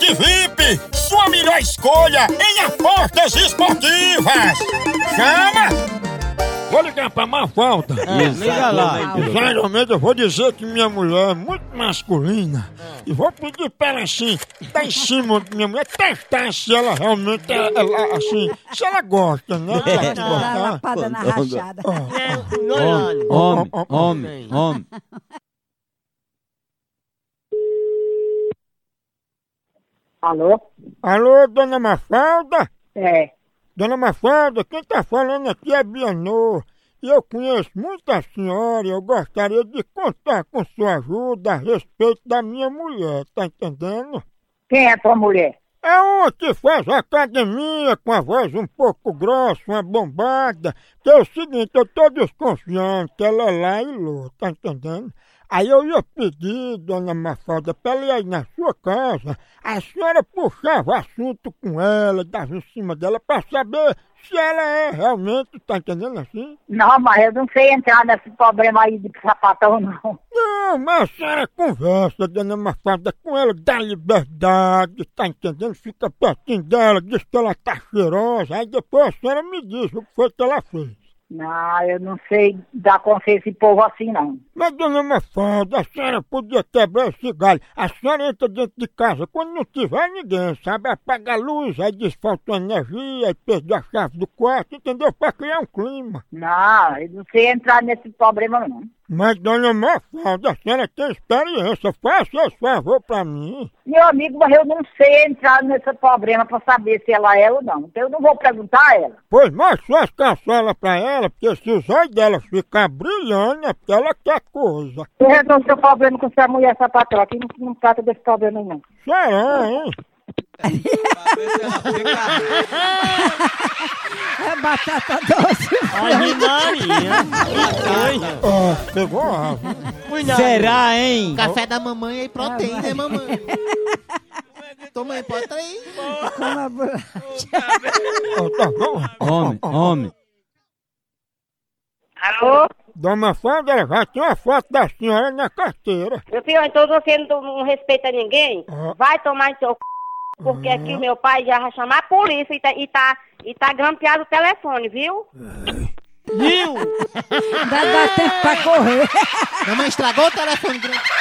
Bet VIP, sua melhor escolha em apostas esportivas. Chama! Vou ligar pra Mafalda. liga lá. Geralmente eu vou dizer que minha mulher é muito masculina. E vou pedir pra ela assim, tá em cima de minha mulher, testar se ela realmente é, ela, assim, se ela gosta, né? Ela Dá gostar. lapada na rachada. Homem, homem, homem, homem. Alô? Alô, dona Mafalda? É. Dona Mafalda, quem tá falando aqui é Bianô. E eu conheço muita senhora e eu gostaria de contar com sua ajuda a respeito da minha mulher, tá entendendo? Quem é tua mulher? É uma que faz academia com a voz um pouco grossa, uma bombada. Que é o seguinte, eu tô desconfiando que ela é lá e lô, tá entendendo? Aí eu ia pedir, dona Mafalda, pra ela ir aí na sua casa, a senhora puxava assunto com ela, dava em cima dela pra saber se ela é realmente, tá entendendo assim? Não, mas eu não sei entrar nesse problema aí de sapatão, não. Não, mas a senhora conversa, dona Mafalda, com ela, dá liberdade, tá entendendo? Fica pertinho dela, diz que ela tá cheirosa, aí depois a senhora me diz o que foi que ela fez. Não, eu não sei dar conselho a esse povo assim, não. Mas, dona Mafalda, a senhora podia quebrar esse galho. A senhora entra dentro de casa quando não tiver ninguém, sabe? Apaga a luz, aí diz faltou energia, aí perdeu a chave do quarto, entendeu? Pra criar um clima. Não, eu não sei entrar nesse problema, não. Mas, dona Mafalda, a senhora tem experiência, faça esse favor pra mim. Meu amigo, mas eu não sei entrar nesse problema pra saber se ela é ou não. Então eu não vou perguntar a ela. Pois mostre suas caçolas pra ela, porque se os olhos dela ficar brilhando, é porque ela quer coisa. Eu resolvo seu problema com essa mulher sapatão. Aqui não, não trata desse problema, não. Será, hein? É batata doce. Ai, Maria. Ó, pegou a Será, hein? Café da mamãe aí, proteína, né, mamãe? Toma aí, pode aí. Com uma bolacha. Ó, tá bom? Homem, homem. Alô? Dona ela já tem uma foto da senhora na carteira. Meu filho, então você não, não respeita ninguém? Ah. Vai tomar em seu c... porque aqui meu pai já vai chamar a polícia e tá, e tá, e tá grampeado o telefone, viu? Viu? Ainda dá tempo pra correr. Mamãe estragou o telefone grande.